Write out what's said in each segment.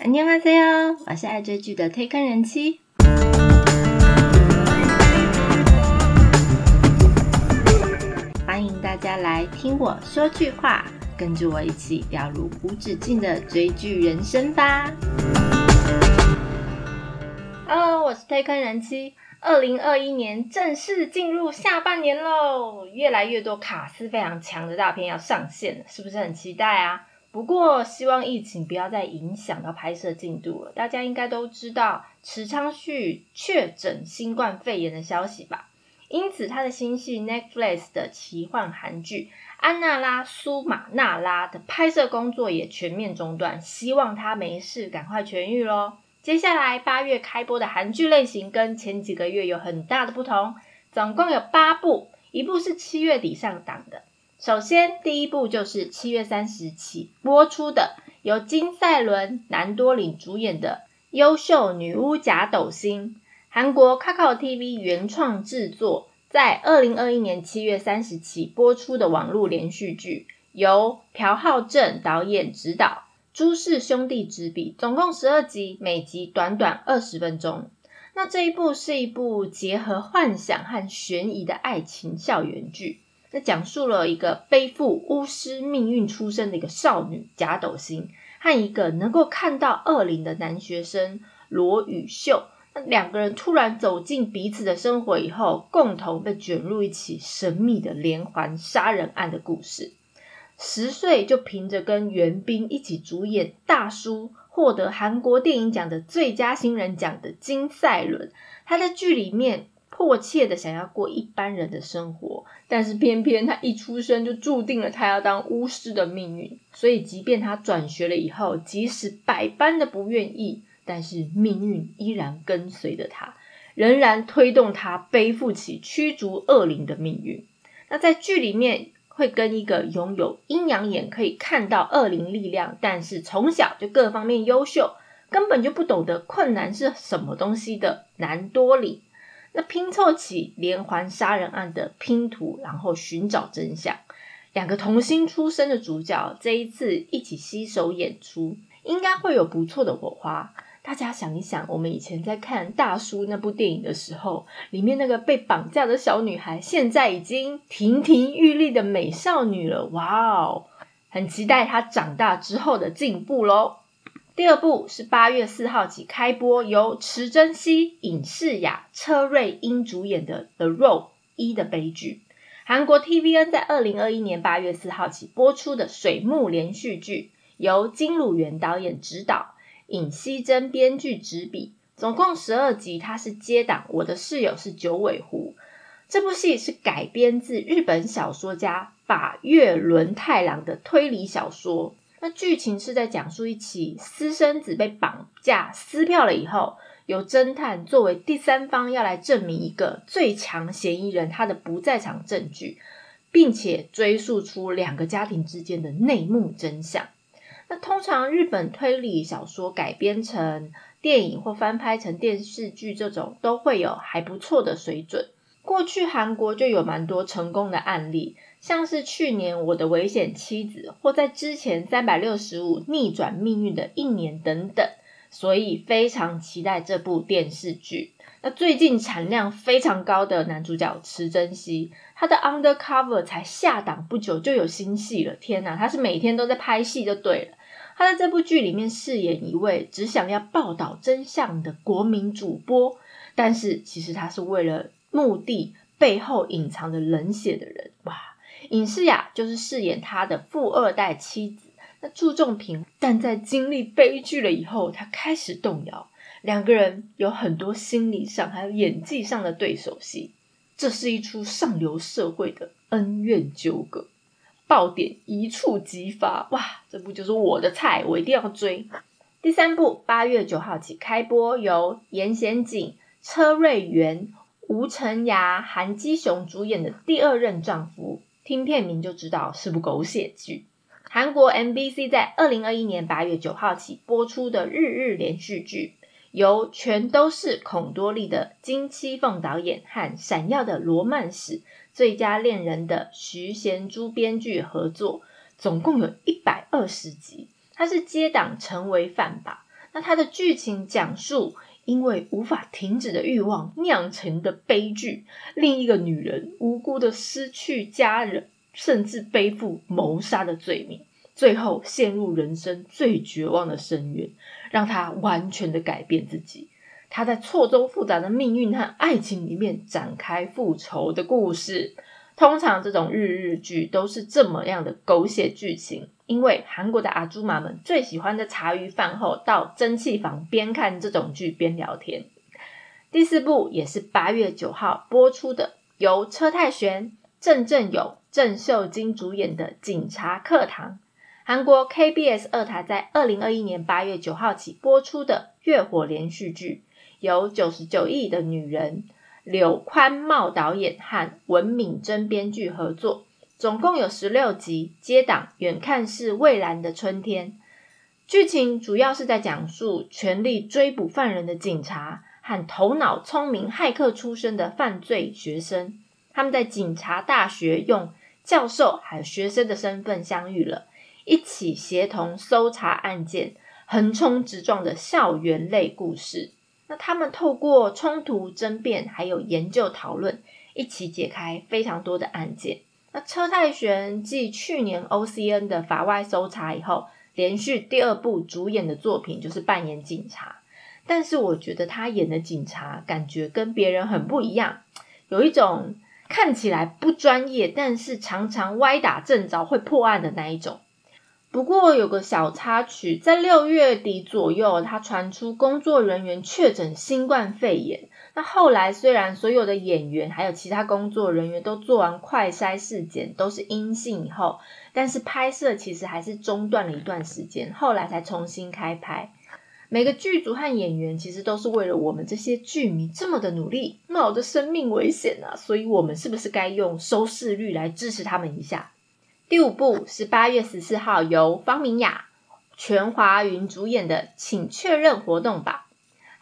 안녕하세요，我是爱追剧的推坑人妻。欢迎大家来听我说句话，跟着我一起掉入无止境的追剧人生吧。Hello，我是推坑人妻。二零二一年正式进入下半年喽，越来越多卡司非常强的大片要上线了，是不是很期待啊？ 不过希望疫情不要再影响到拍摄进度了。大家应该都知道池昌旭确诊新冠肺炎的消息吧？因此他的新戏 Netflix 的奇幻韩剧《安娜拉苏马纳拉》的拍摄工作也全面中断，希望他没事，赶快痊愈喽。接下来八月开播的韩剧类型跟前几个月有很大的不同，总共有八部，一部是七月底上档的。首先，第一部就是七月三十起播出的，由金赛纶、南多岭主演的《优秀女巫假斗星》，韩国 Kakao TV 原创制作，在二零二一年七月三十起播出的网络连续剧，由朴浩正导演执导。朱氏兄弟执笔，总共十二集，每集短短二十分钟。那这一部是一部结合幻想和悬疑的爱情校园剧。那讲述了一个背负巫师命运出生的一个少女贾斗星，和一个能够看到恶灵的男学生罗宇秀。那两个人突然走进彼此的生活以后，共同被卷入一起神秘的连环杀人案的故事。十岁就凭着跟袁彬一起主演《大叔》，获得韩国电影奖的最佳新人奖的金赛纶，他在剧里面迫切的想要过一般人的生活，但是偏偏他一出生就注定了他要当巫师的命运。所以，即便他转学了以后，即使百般的不愿意，但是命运依然跟随着他，仍然推动他背负起驱逐恶灵的命运。那在剧里面。会跟一个拥有阴阳眼可以看到恶灵力量，但是从小就各方面优秀，根本就不懂得困难是什么东西的南多里，那拼凑起连环杀人案的拼图，然后寻找真相。两个童星出身的主角这一次一起携手演出，应该会有不错的火花。大家想一想，我们以前在看《大叔》那部电影的时候，里面那个被绑架的小女孩，现在已经亭亭玉立的美少女了。哇哦，很期待她长大之后的进步喽。第二部是八月四号起开播，由池珍熙、尹世雅、车瑞英主演的《The Road 一的悲剧》，韩国 TVN 在二零二一年八月四号起播出的水木连续剧，由金鲁元导演执导。尹熙珍编剧执笔，总共十二集。它是接档《我的室友是九尾狐》。这部戏是改编自日本小说家法月轮太郎的推理小说。那剧情是在讲述一起私生子被绑架撕票了以后，由侦探作为第三方要来证明一个最强嫌疑人他的不在场证据，并且追溯出两个家庭之间的内幕真相。那通常日本推理小说改编成电影或翻拍成电视剧，这种都会有还不错的水准。过去韩国就有蛮多成功的案例，像是去年《我的危险妻子》，或在之前《三百六十五逆转命运的一年》等等，所以非常期待这部电视剧。那最近产量非常高的男主角池珍熙，他的《Undercover》才下档不久就有新戏了，天哪，他是每天都在拍戏就对了。他在这部剧里面饰演一位只想要报道真相的国民主播，但是其实他是为了目的背后隐藏着冷血的人。哇，尹世雅就是饰演他的富二代妻子，那注重平，但在经历悲剧了以后，他开始动摇。两个人有很多心理上还有演技上的对手戏，这是一出上流社会的恩怨纠葛。爆点一触即发，哇！这部就是我的菜，我一定要追。第三部八月九号起开播，由严贤景、车瑞元、吴承雅、韩基雄主演的《第二任丈夫》，听片名就知道是部狗血剧。韩国 MBC 在二零二一年八月九号起播出的日日连续剧，由全都是孔多利的金七凤导演和闪耀的罗曼史。最佳恋人的徐贤珠编剧合作，总共有一百二十集。它是接档成为饭吧。那它的剧情讲述，因为无法停止的欲望酿成的悲剧，另一个女人无辜的失去家人，甚至背负谋杀的罪名，最后陷入人生最绝望的深渊，让她完全的改变自己。她在错综复杂的命运和爱情里面展开复仇的故事。通常这种日日剧都是这么样的狗血剧情。因为韩国的阿朱玛们最喜欢在茶余饭后到蒸汽房边看这种剧边聊天。第四部也是八月九号播出的，由车太铉、郑正友、郑秀晶主演的《警察课堂》，韩国 KBS 二台在二零二一年八月九号起播出的月火连续剧，由九十九亿的女人柳宽茂导演和文敏珍编剧合作。总共有十六集，接档《远看是蔚蓝的春天》。剧情主要是在讲述全力追捕犯人的警察和头脑聪明、骇客出身的犯罪学生，他们在警察大学用教授还有学生的身份相遇了，一起协同搜查案件，横冲直撞的校园类故事。那他们透过冲突、争辩还有研究讨论，一起解开非常多的案件。那车太铉继去年 O C N 的法外搜查以后，连续第二部主演的作品就是扮演警察。但是我觉得他演的警察感觉跟别人很不一样，有一种看起来不专业，但是常常歪打正着会破案的那一种。不过有个小插曲，在六月底左右，他传出工作人员确诊新冠肺炎。那后来虽然所有的演员还有其他工作人员都做完快筛试检都是阴性以后，但是拍摄其实还是中断了一段时间，后来才重新开拍。每个剧组和演员其实都是为了我们这些剧迷这么的努力，冒着生命危险啊！所以我们是不是该用收视率来支持他们一下？第五部是八月十四号由方明雅、全华云主演的《请确认活动吧》。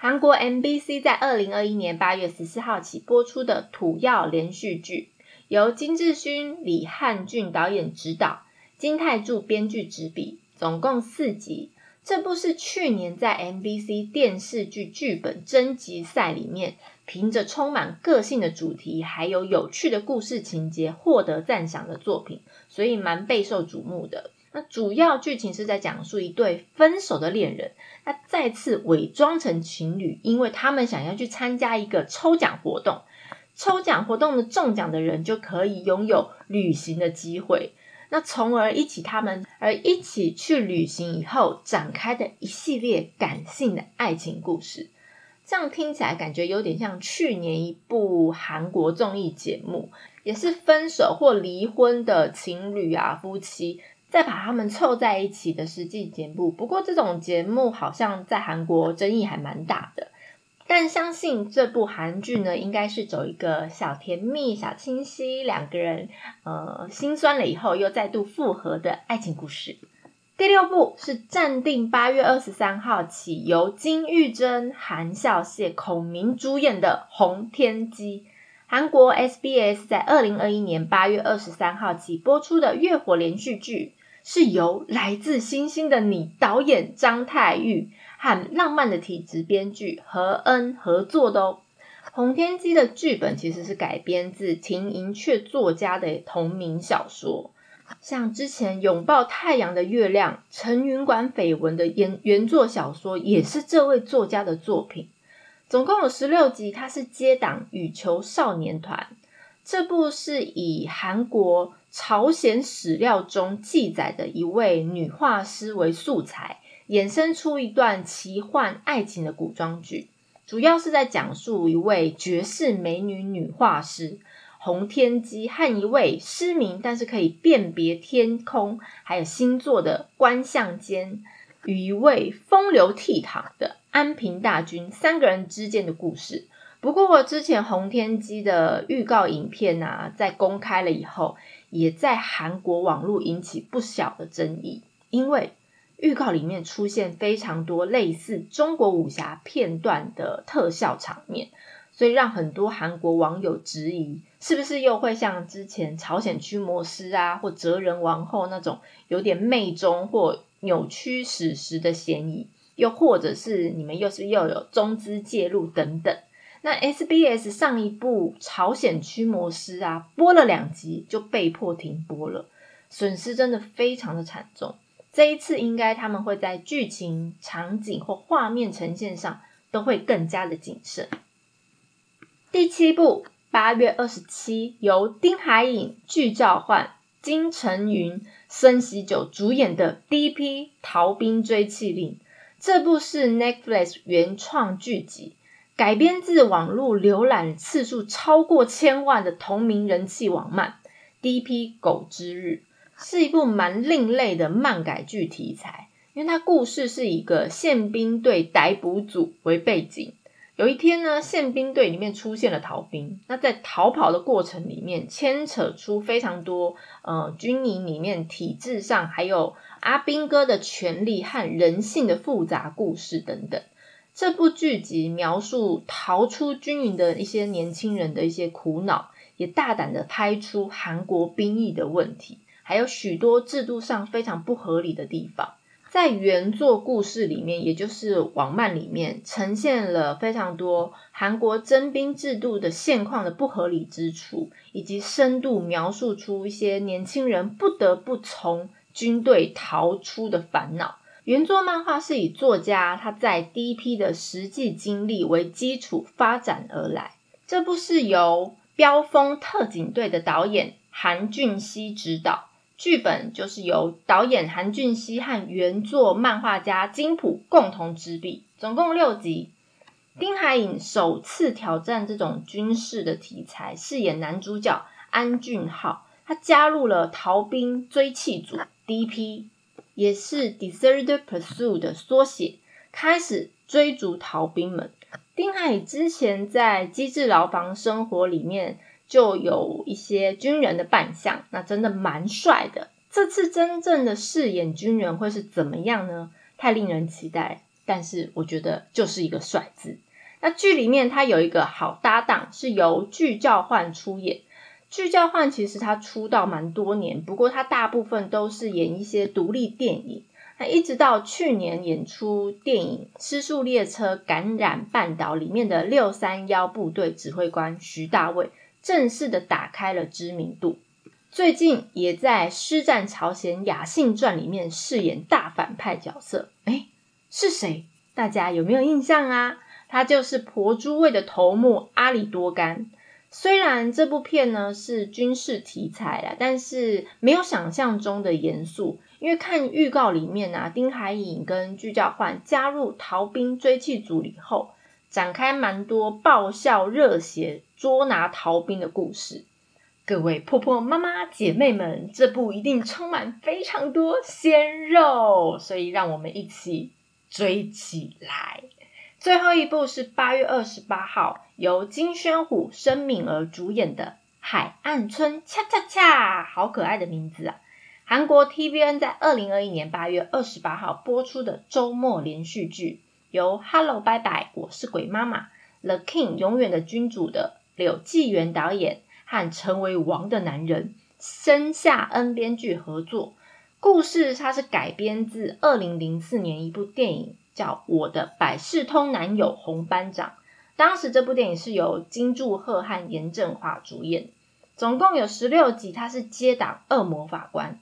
韩国 MBC 在二零二一年八月十四号起播出的土药连续剧，由金智勋、李汉俊导演执导，金泰柱编剧执笔，总共四集。这部是去年在 MBC 电视剧剧本征集赛里面，凭着充满个性的主题，还有有趣的故事情节，获得赞赏的作品，所以蛮备受瞩目的。那主要剧情是在讲述一对分手的恋人，那再次伪装成情侣，因为他们想要去参加一个抽奖活动，抽奖活动的中奖的人就可以拥有旅行的机会，那从而一起他们而一起去旅行以后展开的一系列感性的爱情故事，这样听起来感觉有点像去年一部韩国综艺节目，也是分手或离婚的情侣啊夫妻。再把他们凑在一起的实际节目，不过这种节目好像在韩国争议还蛮大的。但相信这部韩剧呢，应该是走一个小甜蜜、小清晰，两个人呃心酸了以后又再度复合的爱情故事。第六部是暂定八月二十三号起由金玉珍、韩孝燮、孔明主演的《红天机》，韩国 SBS 在二零二一年八月二十三号起播出的月火连续剧。是由来自星星的你导演张泰玉和浪漫的体质编剧何恩合作的哦。《红天机》的剧本其实是改编自秦银雀作家的同名小说，像之前《拥抱太阳的月亮》陈云馆绯闻的原原作小说，也是这位作家的作品。总共有十六集，它是接档《羽球少年团》。这部是以韩国朝鲜史料中记载的一位女画师为素材，衍生出一段奇幻爱情的古装剧，主要是在讲述一位绝世美女女画师洪天机和一位失明但是可以辨别天空还有星座的观相间，与一位风流倜傥的安平大君三个人之间的故事。不过，之前《洪天机》的预告影片啊，在公开了以后，也在韩国网络引起不小的争议，因为预告里面出现非常多类似中国武侠片段的特效场面，所以让很多韩国网友质疑，是不是又会像之前朝鲜驱魔师啊，或哲人王后那种有点媚中或扭曲史实的嫌疑。又或者是你们又是又有中资介入等等。那 SBS 上一部《朝鲜驱魔师》啊，播了两集就被迫停播了，损失真的非常的惨重。这一次应该他们会在剧情、场景或画面呈现上都会更加的谨慎。第七部八月二十七由丁海寅、具兆焕、金晨云、孙喜九主演的《D.P. 逃兵追缉令》，这部是 Netflix 原创剧集。改编自网络浏览次数超过千万的同名人气网漫《第一批狗之日》，是一部蛮另类的漫改剧题材。因为它故事是一个宪兵队逮捕组为背景。有一天呢，宪兵队里面出现了逃兵，那在逃跑的过程里面，牵扯出非常多呃军营里面体制上，还有阿兵哥的权力和人性的复杂故事等等。这部剧集描述逃出军营的一些年轻人的一些苦恼，也大胆的拍出韩国兵役的问题，还有许多制度上非常不合理的地方。在原作故事里面，也就是网漫里面，呈现了非常多韩国征兵制度的现况的不合理之处，以及深度描述出一些年轻人不得不从军队逃出的烦恼。原作漫画是以作家他在第一批的实际经历为基础发展而来。这部是由飙风特警队的导演韩俊熙执导，剧本就是由导演韩俊熙和原作漫画家金普共同执笔，总共六集。丁海寅首次挑战这种军事的题材，饰演男主角安俊浩，他加入了逃兵追缉组 D.P。也是 Desert Pursuit 的缩写，开始追逐逃兵们。丁海之前在《机智牢房生活》里面就有一些军人的扮相，那真的蛮帅的。这次真正的饰演军人会是怎么样呢？太令人期待。但是我觉得就是一个帅字。那剧里面他有一个好搭档，是由具教焕出演。具教焕其实他出道蛮多年，不过他大部分都是演一些独立电影。那一直到去年演出电影《失速列车感染半岛》里面的六三幺部队指挥官徐大卫，正式的打开了知名度。最近也在《师战朝鲜雅信传》里面饰演大反派角色。哎，是谁？大家有没有印象啊？他就是婆珠卫的头目阿里多干。虽然这部片呢是军事题材啦，但是没有想象中的严肃。因为看预告里面啊，丁海寅跟具教焕加入逃兵追缉组以后，展开蛮多爆笑、热血、捉拿逃兵的故事。各位婆婆、妈妈、姐妹们，这部一定充满非常多鲜肉，所以让我们一起追起来。最后一部是八月二十八号由金宣虎、申敏儿主演的《海岸村恰恰恰》，好可爱的名字啊！韩国 TVN 在二零二一年八月二十八号播出的周末连续剧，由 Hello 拜拜，我是鬼妈妈，The King 永远的君主的柳纪元导演和成为王的男人申夏恩编剧合作。故事它是改编自二零零四年一部电影。叫我的百事通男友红班长。当时这部电影是由金柱赫和严正华主演，总共有十六集。他是接档恶魔法官。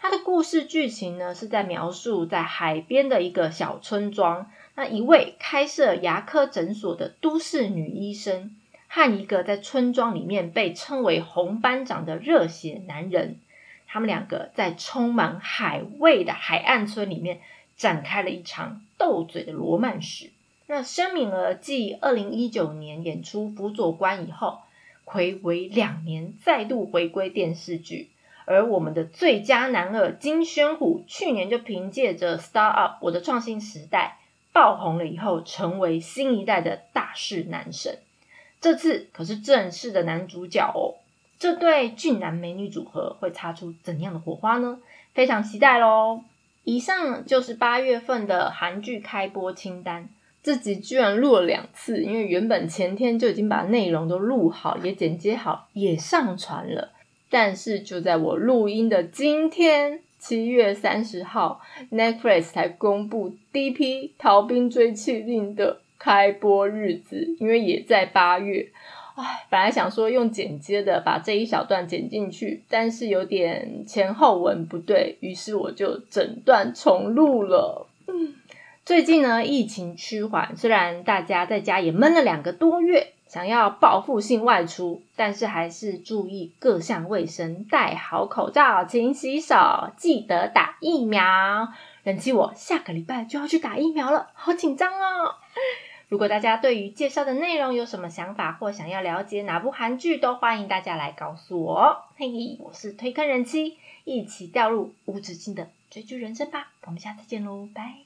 他的故事剧情呢是在描述在海边的一个小村庄，那一位开设牙科诊所的都市女医生和一个在村庄里面被称为红班长的热血男人，他们两个在充满海味的海岸村里面。展开了一场斗嘴的罗曼史。那申敏儿继二零一九年演出《辅佐官》以后，暌违两年再度回归电视剧。而我们的最佳男二金宣虎去年就凭借着《Star Up 我的创新时代》爆红了以后，成为新一代的大势男神。这次可是正式的男主角哦。这对俊男美女组合会擦出怎样的火花呢？非常期待喽！以上就是八月份的韩剧开播清单。这集居然录了两次，因为原本前天就已经把内容都录好，也剪接好，也上传了。但是就在我录音的今天，七月三十号，Netflix 才公布第一批《逃兵追缉令》的开播日子，因为也在八月。唉，本来想说用剪接的把这一小段剪进去，但是有点前后文不对，于是我就整段重录了。最近呢，疫情趋缓，虽然大家在家也闷了两个多月，想要报复性外出，但是还是注意各项卫生，戴好口罩，勤洗手，记得打疫苗。人气我下个礼拜就要去打疫苗了，好紧张哦！如果大家对于介绍的内容有什么想法，或想要了解哪部韩剧，都欢迎大家来告诉我。嘿，我是推坑人妻，一起掉入无止境的追剧人生吧！我们下次见喽，拜。